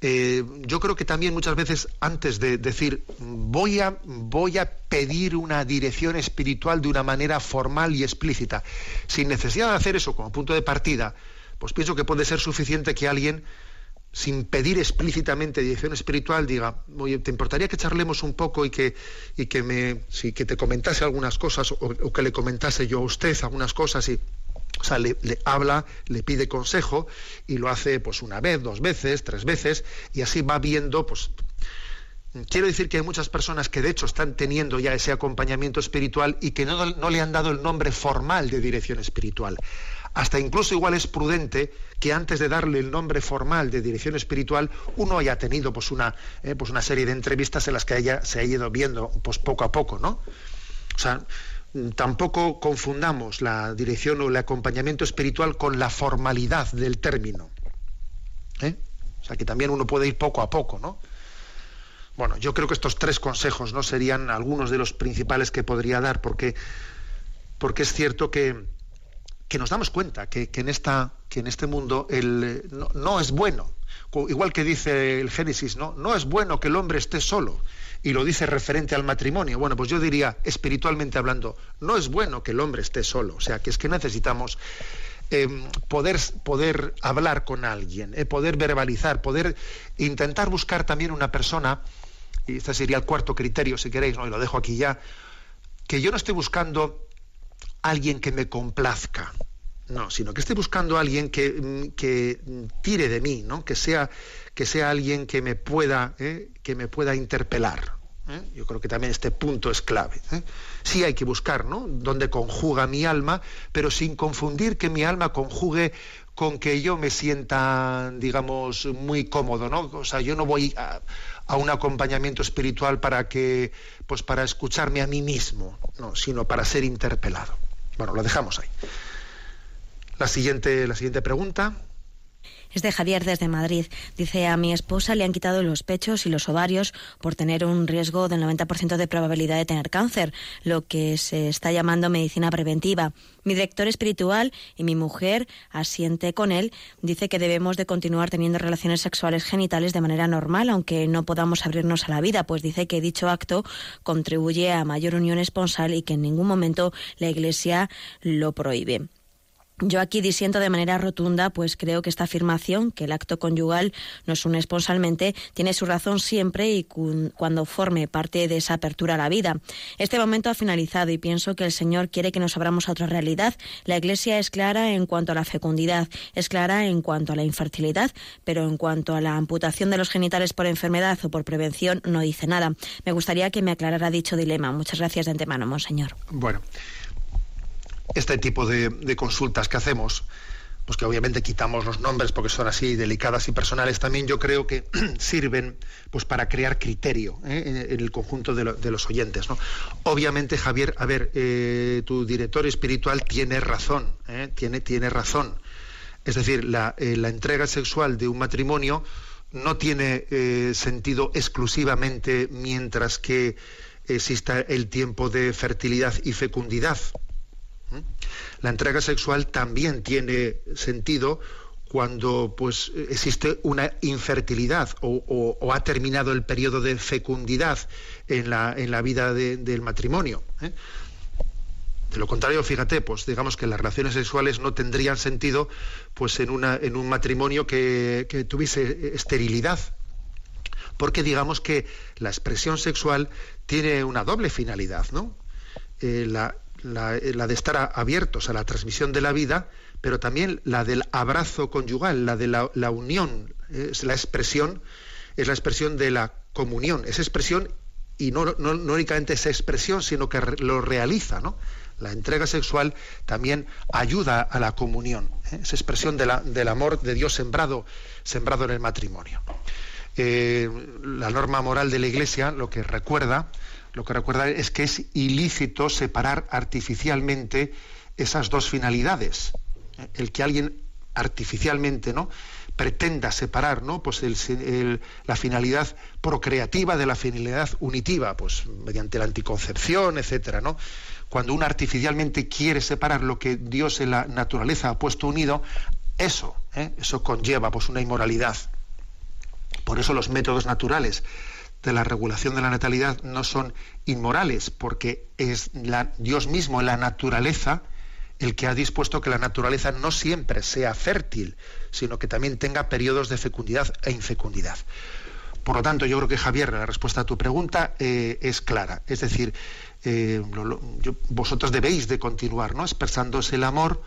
Eh, yo creo que también muchas veces antes de decir voy a, voy a pedir una dirección espiritual de una manera formal y explícita, sin necesidad de hacer eso como punto de partida, pues pienso que puede ser suficiente que alguien sin pedir explícitamente dirección espiritual, diga, oye, ¿te importaría que charlemos un poco y que, me, te comentase algunas cosas o, que le comentase yo a usted algunas cosas? Y, o sea, le, habla, le pide consejo y lo hace pues una vez, dos veces, tres veces y así va viendo, pues quiero decir que hay muchas personas que de hecho están teniendo ya ese acompañamiento espiritual y que no le han dado el nombre formal de dirección espiritual. Hasta incluso igual es prudente que antes de darle el nombre formal de dirección espiritual uno haya tenido pues una, eh, pues una serie de entrevistas en las que haya, se ha ido viendo pues poco a poco, ¿no? O sea, tampoco confundamos la dirección o el acompañamiento espiritual con la formalidad del término. ¿eh? O sea, que también uno puede ir poco a poco, ¿no? Bueno, yo creo que estos tres consejos no serían algunos de los principales que podría dar, porque, porque es cierto que, que nos damos cuenta que, que en, esta, que en este mundo el, eh, no, es bueno. Igual que dice el Génesis, ¿no? No es bueno que el hombre esté solo. Y lo dice referente al matrimonio. Bueno, pues yo diría, espiritualmente hablando, no es bueno que el hombre esté solo. O sea, que es que necesitamos eh, poder, poder hablar con alguien, eh, poder verbalizar, poder intentar buscar también una persona, y este sería el cuarto criterio, si queréis, ¿no? y lo dejo aquí ya, que yo no estoy buscando alguien que me complazca, no, sino que esté buscando alguien que, mm, mm, tire de mí, ¿no? que, sea, que sea alguien que me pueda, ¿eh? que me pueda interpelar. ¿eh? Yo creo que también este punto es clave. ¿eh? Sí hay que buscar, ¿no? Donde conjuga mi alma, pero sin confundir que mi alma conjugue con que yo me sienta, digamos, muy cómodo, ¿no? O sea, yo no voy a, a un acompañamiento espiritual para que, pues para escucharme a mí mismo, no, sino para ser interpelado. Bueno, lo dejamos ahí. La siguiente, la siguiente pregunta. Es de Javier desde Madrid. Dice, a mi esposa le han quitado los pechos y los ovarios por tener un riesgo del 90% de probabilidad de tener cáncer, lo que se está llamando medicina preventiva. Mi director espiritual y mi mujer asiente con él. Dice que debemos de continuar teniendo relaciones sexuales genitales de manera normal, aunque no podamos abrirnos a la vida, pues dice que dicho acto contribuye a mayor unión esponsal y que en ningún momento la Iglesia lo prohíbe. Yo aquí disiento de manera rotunda, pues creo que esta afirmación, que el acto conyugal nos une esponsalmente, tiene su razón siempre y cu- cuando forme parte de esa apertura a la vida. Este momento ha finalizado y pienso que el Señor quiere que nos abramos a otra realidad. La Iglesia es clara en cuanto a la fecundidad, es clara en cuanto a la infertilidad, pero en cuanto a la amputación de los genitales por enfermedad o por prevención no dice nada. Me gustaría que me aclarara dicho dilema. Muchas gracias de antemano, Monseñor. Bueno, este tipo de, consultas que hacemos, pues que obviamente quitamos los nombres porque son así delicadas y personales, también yo creo que sirven pues para crear criterio ¿eh? en, el conjunto de, lo- de los oyentes. Obviamente, Javier, a ver, eh, tu director espiritual tiene razón, ¿eh? tiene, tiene razón. Es decir, la, eh, la entrega sexual de un matrimonio no tiene eh, sentido exclusivamente mientras que exista el tiempo de fertilidad y fecundidad. La entrega sexual también tiene sentido cuando pues existe una infertilidad o, ha terminado el periodo de fecundidad en la, en la vida de- del matrimonio. ¿eh? De lo contrario, fíjate, pues digamos que las relaciones sexuales no tendrían sentido pues en, una, en un matrimonio que, que tuviese esterilidad. Porque digamos que la expresión sexual tiene una doble finalidad, ¿no? Eh, la, la- eh, la de estar abiertos a la transmisión de la vida, pero también la del abrazo conyugal, la de la, la unión, es la expresión, es la expresión de la comunión, esa expresión, y no, no- no únicamente esa expresión, sino que lo realiza, ¿no? La entrega sexual también ayuda a la comunión, ¿eh? esa expresión del amor de Dios sembrado, sembrado en el matrimonio. Eh, la norma moral de la Iglesia lo que recuerda, lo que recuerda es que es ilícito separar artificialmente esas dos finalidades. El que alguien artificialmente, ¿no? pretenda separar, ¿no? Pues la finalidad procreativa de la finalidad unitiva, pues mediante la anticoncepción, etcétera, ¿no? Cuando uno artificialmente quiere separar lo que Dios en la naturaleza ha puesto unido, eso, ¿eh? eso conlleva pues una inmoralidad. Por eso los métodos naturales de la regulación de la natalidad no son inmorales, porque es la- Dios mismo la naturaleza el que ha dispuesto que la naturaleza no siempre sea fértil, sino que también tenga periodos de fecundidad e infecundidad. Por lo tanto, yo creo que Javier, la respuesta a tu pregunta eh, es clara. Es decir, eh, vosotros debéis de continuar, ¿no? Expresándose el amor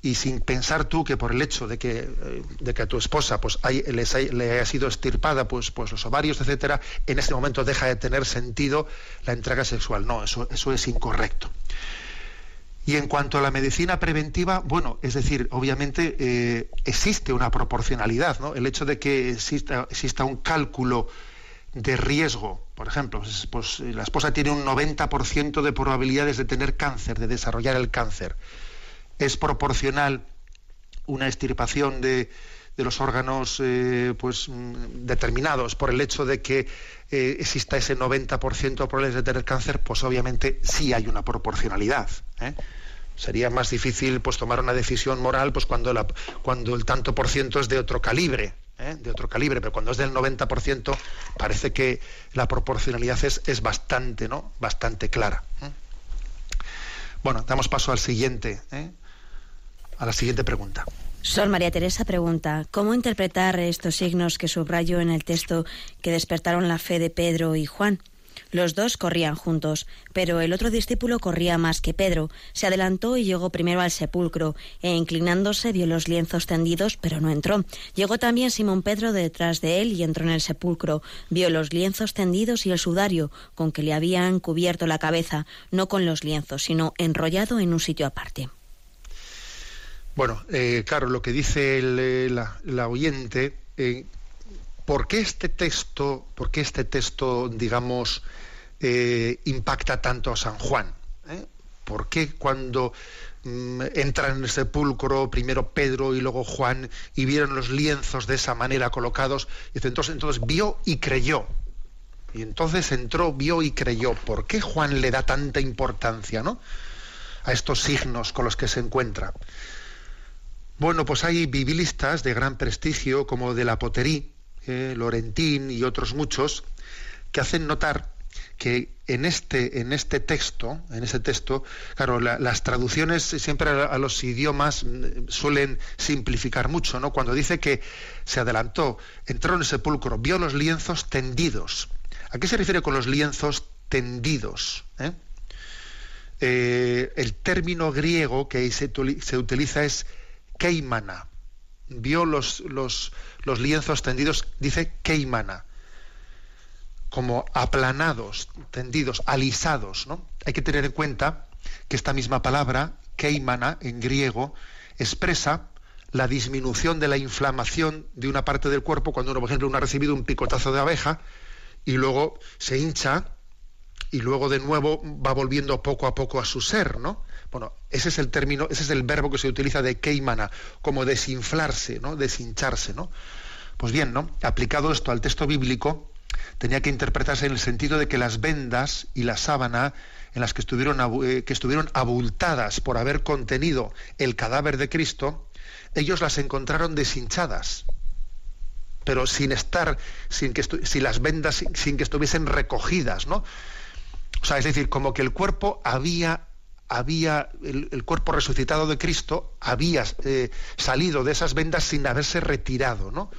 y sin pensar tú que por el hecho de que, eh, de que a tu esposa pues, hay- les hay- le haya sido estirpada pues, pues los ovarios, etcétera, en ese momento deja de tener sentido la entrega sexual. No, eso, eso es incorrecto. Y en cuanto a la medicina preventiva, bueno, es decir, obviamente eh, existe una proporcionalidad, ¿no? El hecho de que exista, exista un cálculo de riesgo, por ejemplo, pues, pues, la esposa tiene un 90% de probabilidades de tener cáncer, de desarrollar el cáncer. Es proporcional una extirpación de, de los órganos eh, pues, mm, determinados por el hecho de que eh, exista ese 90% de probabilidades de tener cáncer, pues obviamente sí hay una proporcionalidad. ¿eh? Sería más difícil pues, tomar una decisión moral pues, cuando, el tanto por ciento es de otro calibre. de otro calibre, pero cuando es del 90% parece que la proporcionalidad es, es bastante, ¿no? bastante clara. Bueno, damos paso al siguiente. A la siguiente pregunta. Sol María Teresa pregunta, ¿cómo interpretar estos signos que subrayo en el texto que despertaron la fe de Pedro y Juan? Los dos corrían juntos, pero el otro discípulo corría más que Pedro. Se adelantó y llegó primero al sepulcro, e inclinándose vio los lienzos tendidos, pero no entró. Llegó también Simón Pedro detrás de él y entró en el sepulcro. Vio los lienzos tendidos y el sudario con que le habían cubierto la cabeza, no con los lienzos, sino enrollado en un sitio aparte. Bueno, eh, claro, lo que dice el, eh, la, oyente, eh, ¿por qué este texto, por qué este texto, digamos, impacta tanto a San Juan? ¿Por qué cuando mm, entran en el sepulcro primero Pedro y luego Juan y vieron los lienzos de esa manera colocados? Entonces, entonces vio y creyó. Y entonces entró, vio y creyó. ¿Por qué Juan le da tanta importancia ¿no? a estos signos con los que se encuentra? Bueno, pues hay biblistas de gran prestigio como de la Poterí, eh, Lorentín y otros muchos, que hacen notar que en este, en este texto, en ese texto, claro, la- las traducciones siempre a, los idiomas mm, suelen simplificar mucho, ¿no? Cuando dice que se adelantó, entró en el sepulcro, vio los lienzos tendidos. ¿A qué se refiere con los lienzos tendidos? eh? Eh, el término griego que se, se utiliza es keimana. Vio los, los, los lienzos tendidos, dice keimana como aplanados, tendidos, alisados. ¿no? Hay que tener en cuenta que esta misma palabra, keimana, en griego, expresa la disminución de la inflamación de una parte del cuerpo cuando uno, por ejemplo, uno ha recibido un picotazo de abeja y luego se hincha y luego de nuevo va volviendo poco a poco a su ser, ¿no? Bueno, ese es el término, ese es el verbo que se utiliza de keimana, como desinflarse, ¿no? Deshincharse, ¿no? Pues bien, ¿no? Aplicado esto al texto bíblico, tenía que interpretarse en el sentido de que las vendas y la sábana en las que estuvieron, eh, que estuvieron abultadas por haber contenido el cadáver de Cristo, ellos las encontraron deshinchadas, pero sin estar, sin que sin las vendas, sin, sin que estuviesen recogidas, ¿no? O sea, es decir, como que el cuerpo había, había, el, cuerpo resucitado de Cristo había eh, salido de esas vendas sin haberse retirado, ¿no?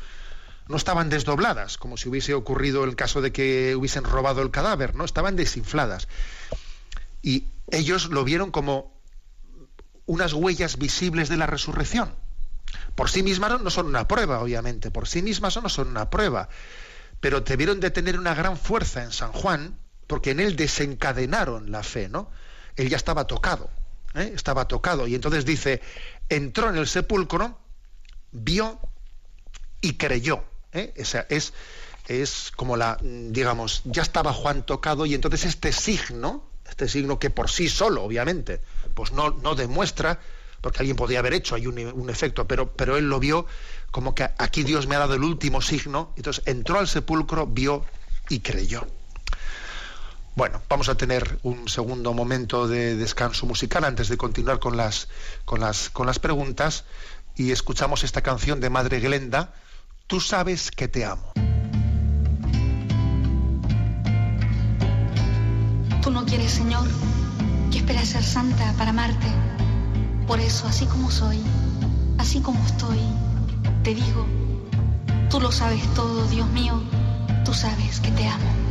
no estaban desdobladas, como si hubiese ocurrido el caso de que hubiesen robado el cadáver, ¿no? Estaban desinfladas. Y ellos lo vieron como unas huellas visibles de la resurrección. Por sí mismas no- no son una prueba, obviamente, por sí mismas no son una prueba, pero debieron de tener una gran fuerza en San Juan, porque en él desencadenaron la fe, ¿no? Él ya estaba tocado, ¿eh? estaba tocado, y entonces dice, entró en el sepulcro, vio y creyó. ¿eh? O sea, es, es como la, digamos, ya estaba Juan tocado y entonces este signo, este signo que por sí solo, obviamente, pues no, no demuestra, porque alguien podría haber hecho, hay un, un efecto, pero, pero él lo vio como que aquí Dios me ha dado el último signo, entonces entró al sepulcro, vio y creyó. Bueno, vamos a tener un segundo momento de descanso musical antes de continuar con las, con las, con las preguntas y escuchamos esta canción de Madre Glenda, Tú sabes que te amo. Tú no quieres, Señor, que espera ser santa para amarte. Por eso, así como soy, así como estoy, te digo, tú lo sabes todo, Dios mío, tú sabes que te amo.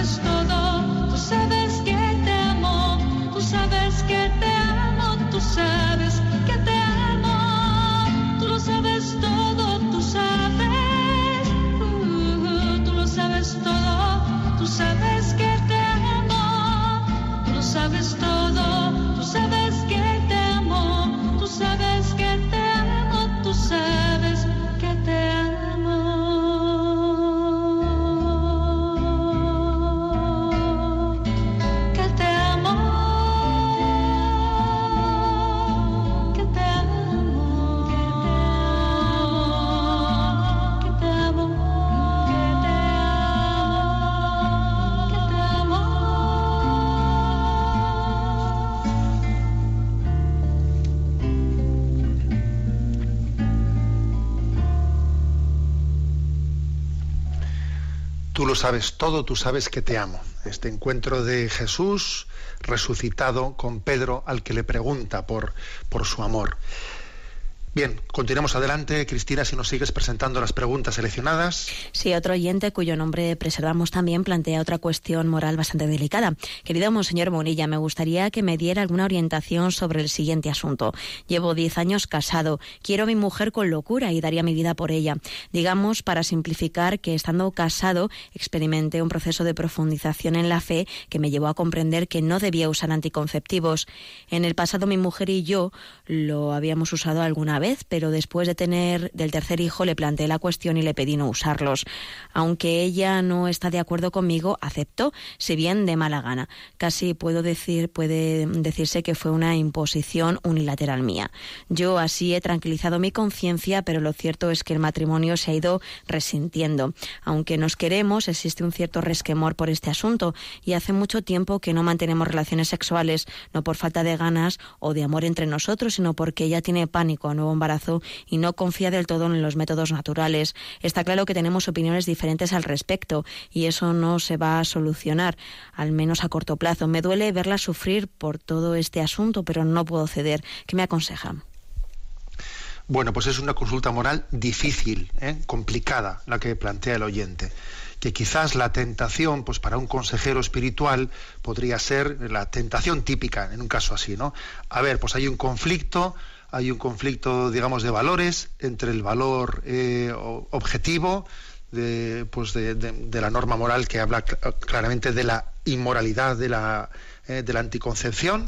me estoy. Sabes todo, tú sabes que te amo. Este encuentro de Jesús resucitado con Pedro al que le pregunta por, por su amor. Bien, continuamos adelante. Cristina, si nos sigues presentando las preguntas seleccionadas. Sí, otro oyente cuyo nombre preservamos también plantea otra cuestión moral bastante delicada. Querido Monseñor Monilla, me gustaría que me diera alguna orientación sobre el siguiente asunto. Llevo diez años casado, quiero a mi mujer con locura y daría mi vida por ella. Digamos, para simplificar, que estando casado experimenté un proceso de profundización en la fe que me llevó a comprender que no debía usar anticonceptivos. En el pasado mi mujer y yo lo habíamos usado alguna vez, pero después de tener del tercer hijo le planteé la cuestión y le pedí no usarlos. Aunque ella no está de acuerdo conmigo, aceptó, si bien de mala gana. Casi puedo decir, puede decirse que fue una imposición unilateral mía. Yo así he tranquilizado mi conciencia, pero lo cierto es que el matrimonio se ha ido resintiendo. Aunque nos queremos, existe un cierto resquemor por este asunto y hace mucho tiempo que no mantenemos relaciones sexuales, no por falta de ganas o de amor entre nosotros, sino porque ella tiene pánico a nuevo embarazo y no confía del todo en los métodos naturales. Está claro que tenemos opiniones diferentes al respecto y eso no se va a solucionar, al menos a corto plazo. Me duele verla sufrir por todo este asunto, pero no puedo ceder. ¿Qué me aconseja? Bueno, pues es una consulta moral difícil, ¿eh? complicada, la que plantea el oyente. Que quizás la tentación, pues para un consejero espiritual, podría ser la tentación típica en un caso así, ¿no? A ver, pues hay un conflicto, hay un conflicto, digamos, de valores entre el valor eh, objetivo de, pues de, de- la norma moral que habla cl- claramente de la inmoralidad de la, eh, de la anticoncepción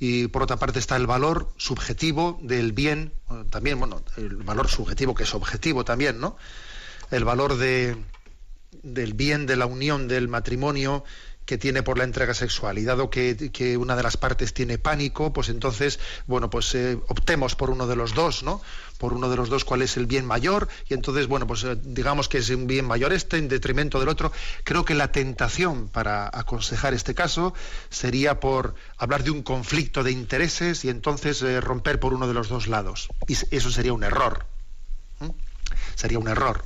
y por otra parte está el valor subjetivo del bien, también, bueno, el valor subjetivo que es objetivo también, ¿no? El valor de, del bien de la unión del matrimonio que tiene por la entrega sexual y dado que, que una de las partes tiene pánico, pues entonces, bueno, pues eh, optemos por uno de los dos, ¿no? Por uno de los dos cuál es el bien mayor y entonces, bueno, pues eh, digamos que es un bien mayor este en detrimento del otro. Creo que la tentación para aconsejar este caso sería por hablar de un conflicto de intereses y entonces eh, romper por uno de los dos lados. Y eso sería un error. Sería un error.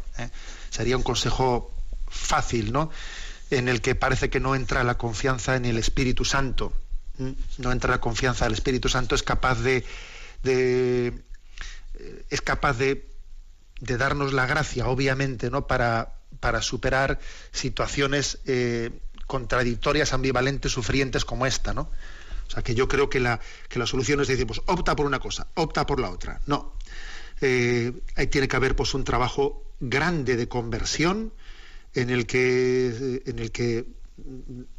Sería un consejo fácil, ¿no? En el que parece que no entra la confianza en el Espíritu Santo. ¿Mm? No entra la confianza del Espíritu Santo, es capaz de, eh, es capaz de, darnos la gracia, obviamente, ¿no? Para, para superar situaciones eh, contradictorias, ambivalentes, sufrientes como esta, ¿no? O sea, que yo creo que la, que la solución es decir, pues opta por una cosa, opta por la otra. No. Eh, ahí tiene que haber pues un trabajo grande de conversión en el que, en el que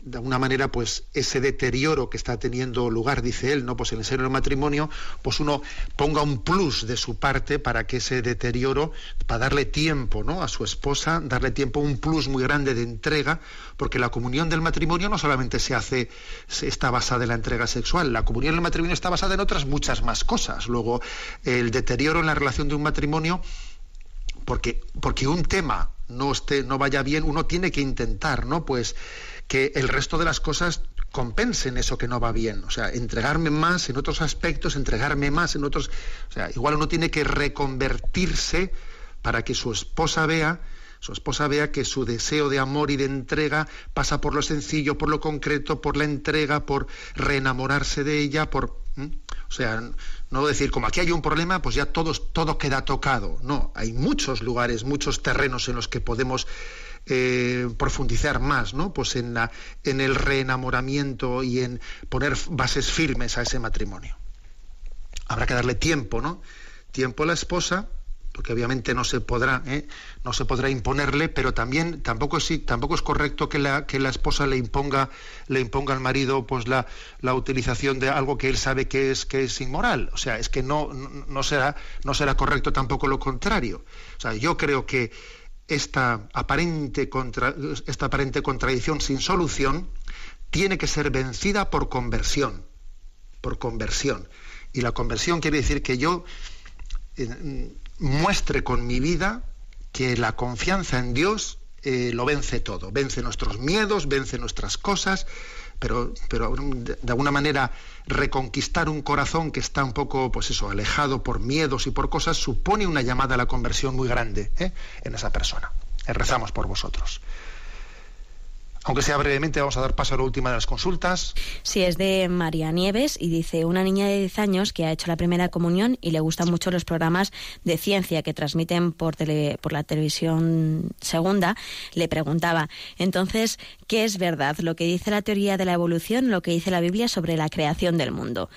de alguna manera pues ese deterioro que está teniendo lugar dice él no pues en el seno del matrimonio pues uno ponga un plus de su parte para que ese deterioro para darle tiempo no a su esposa darle tiempo un plus muy grande de entrega porque la comunión del matrimonio no solamente se hace se- está basada en la entrega sexual la comunión del matrimonio está basada en otras muchas más cosas. Luego el deterioro en la relación de un matrimonio porque, porque un tema no esté, no vaya bien, uno tiene que intentar, ¿no? Pues que el resto de las cosas compensen eso que no va bien. O sea, entregarme más en otros aspectos, entregarme más en otros. O sea, igual uno tiene que reconvertirse para que su esposa vea, su esposa vea que su deseo de amor y de entrega pasa por lo sencillo, por lo concreto, por la entrega, por reenamorarse de ella, por. O sea, no decir como aquí hay un problema, pues ya todo queda tocado. No, hay muchos lugares, muchos terrenos en los que podemos eh, profundizar más, ¿no? Pues en, la, en el reenamoramiento y en poner bases firmes a ese matrimonio. Habrá que darle tiempo, ¿no? Tiempo a la esposa, porque obviamente no se podrá, ¿eh? no se podrá imponerle, pero también tampoco es, tampoco es correcto que la, que la esposa le imponga, le imponga al marido pues la, la utilización de algo que él sabe que es, que es inmoral. O sea, es que no, no, será, no será correcto tampoco lo contrario. O sea, yo creo que esta aparente, contra, esta aparente contradicción sin solución tiene que ser vencida por conversión, por conversión. Y la conversión quiere decir que yo eh, muestre con mi vida que la confianza en Dios eh, lo vence todo, vence nuestros miedos, vence nuestras cosas, pero, pero de, alguna manera reconquistar un corazón que está un poco, pues eso, alejado por miedos y por cosas, supone una llamada a la conversión muy grande ¿eh? en esa persona. rezamos por vosotros. Aunque sea brevemente, vamos a dar paso a la última de las consultas. Sí, es de María Nieves y dice, una niña de 10 años que ha hecho la primera comunión y le gustan mucho los programas de ciencia que transmiten por, por la televisión segunda, le preguntaba, entonces, ¿qué es verdad? ¿Lo que dice la teoría de la evolución, lo que dice la Biblia sobre la creación del mundo?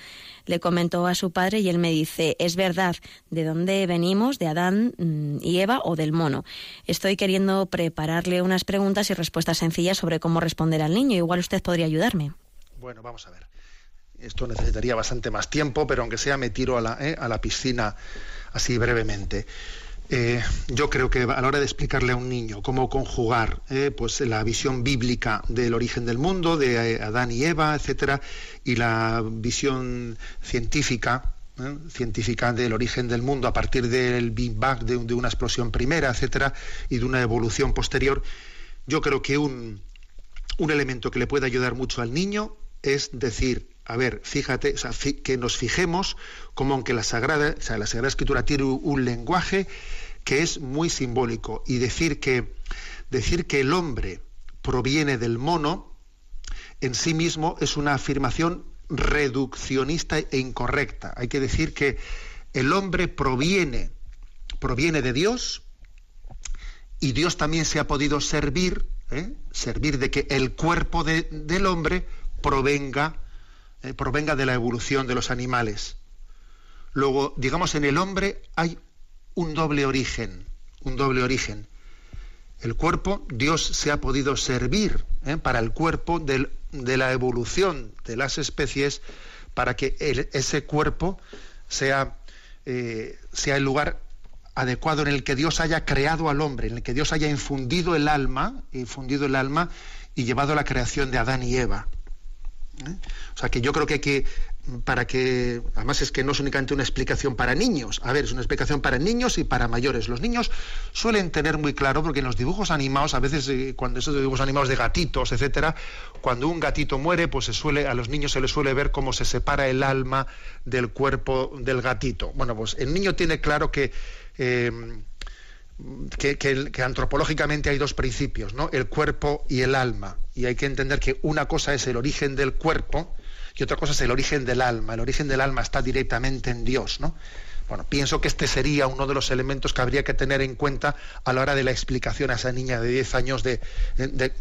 Le comentó a su padre y él me dice, es verdad, ¿de dónde venimos? ¿De Adán mm, y Eva o del mono? Estoy queriendo prepararle unas preguntas y respuestas sencillas sobre cómo responder al niño. Igual usted podría ayudarme. Bueno, vamos a ver. Esto necesitaría bastante más tiempo, pero aunque sea me tiro a la, eh, a la piscina así brevemente. Eh, yo creo que a la hora de explicarle a un niño cómo conjugar eh, pues la visión bíblica del origen del mundo, de eh, Adán y Eva, etcétera, y la visión científica, científica del origen del mundo a partir del Big Bang, de, una explosión primera, etcétera, y de una evolución posterior, yo creo que un, un elemento que le puede ayudar mucho al niño es decir, a ver, fíjate, que nos fijemos como aunque la Sagrada, o sea, la Sagrada Escritura tiene un lenguaje que es muy simbólico y decir que, decir que el hombre proviene del mono en sí mismo es una afirmación reduccionista e incorrecta. Hay que decir que el hombre proviene, proviene de Dios y Dios también se ha podido servir, ¿eh? servir de que el cuerpo del hombre provenga, ¿eh? provenga de la evolución de los animales. Luego, digamos, en el hombre hay un doble origen, un doble origen. El cuerpo, Dios se ha podido servir ¿eh? para el cuerpo de la evolución de las especies para que ese cuerpo sea, eh, sea el lugar adecuado en el que Dios haya creado al hombre, en el que Dios haya infundido el alma, infundido el alma y llevado la creación de Adán y Eva. ¿Eh? O sea que yo creo que hay que para que, además es que no es únicamente una explicación para niños, a ver, es una explicación para niños y para mayores. Los niños suelen tener muy claro, porque en los dibujos animados, a veces eh, cuando esos dibujos animados de gatitos, etcétera, cuando un gatito muere, pues se suele, a los niños se les suele ver cómo se separa el alma del cuerpo del gatito. Bueno, pues el niño tiene claro que eh, que, antropológicamente hay dos principios, ¿no? El cuerpo y el alma. Y hay que entender que una cosa es el origen del cuerpo y otra cosa es el origen del alma. El origen del alma está directamente en Dios, ¿no? Bueno, pienso que este sería uno de los elementos que habría que tener en cuenta a la hora de la explicación a esa niña de 10 años de,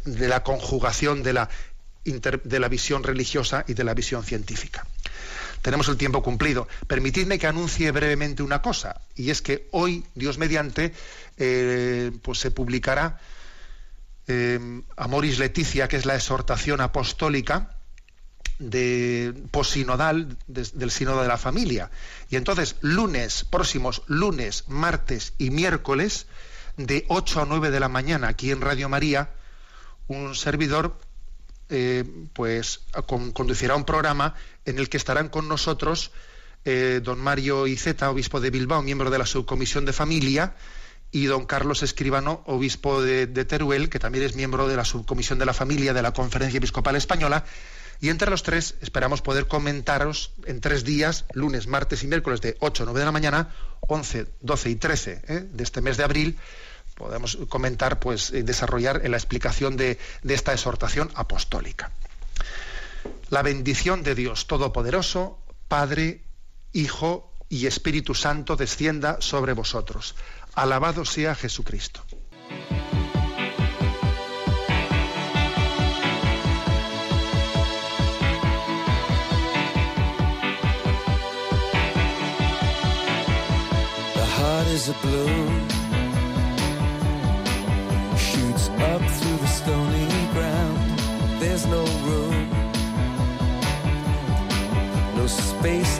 la conjugación de la, de la visión religiosa y de la visión científica. Tenemos el tiempo cumplido. Permitidme que anuncie brevemente una cosa, y es que hoy, Dios mediante, eh, pues se publicará eh, Amoris Leticia, que es la exhortación apostólica, de posinodal del sínodo de la familia. Y entonces, lunes, próximos lunes, martes y miércoles, de 8 a 9 de la mañana, aquí en Radio María, un servidor eh, pues conducirá un programa en el que estarán con nosotros eh, don Mario Iceta, obispo de Bilbao, miembro de la subcomisión de familia, y don Carlos Escribano, obispo de Teruel, que también es miembro de la subcomisión de la familia de la Conferencia Episcopal Española, y entre los tres esperamos poder comentaros en tres días, lunes, martes y miércoles de 8 a 9 de la mañana, 11, 12 y 13 ¿eh? de este mes de abril, podemos comentar, pues eh, desarrollar en la explicación de, de esta exhortación apostólica. La bendición de Dios Todopoderoso, Padre, Hijo y Espíritu Santo descienda sobre vosotros. Alabado sea Jesucristo. is a bloom shoots up through the stony ground. There's no room, no space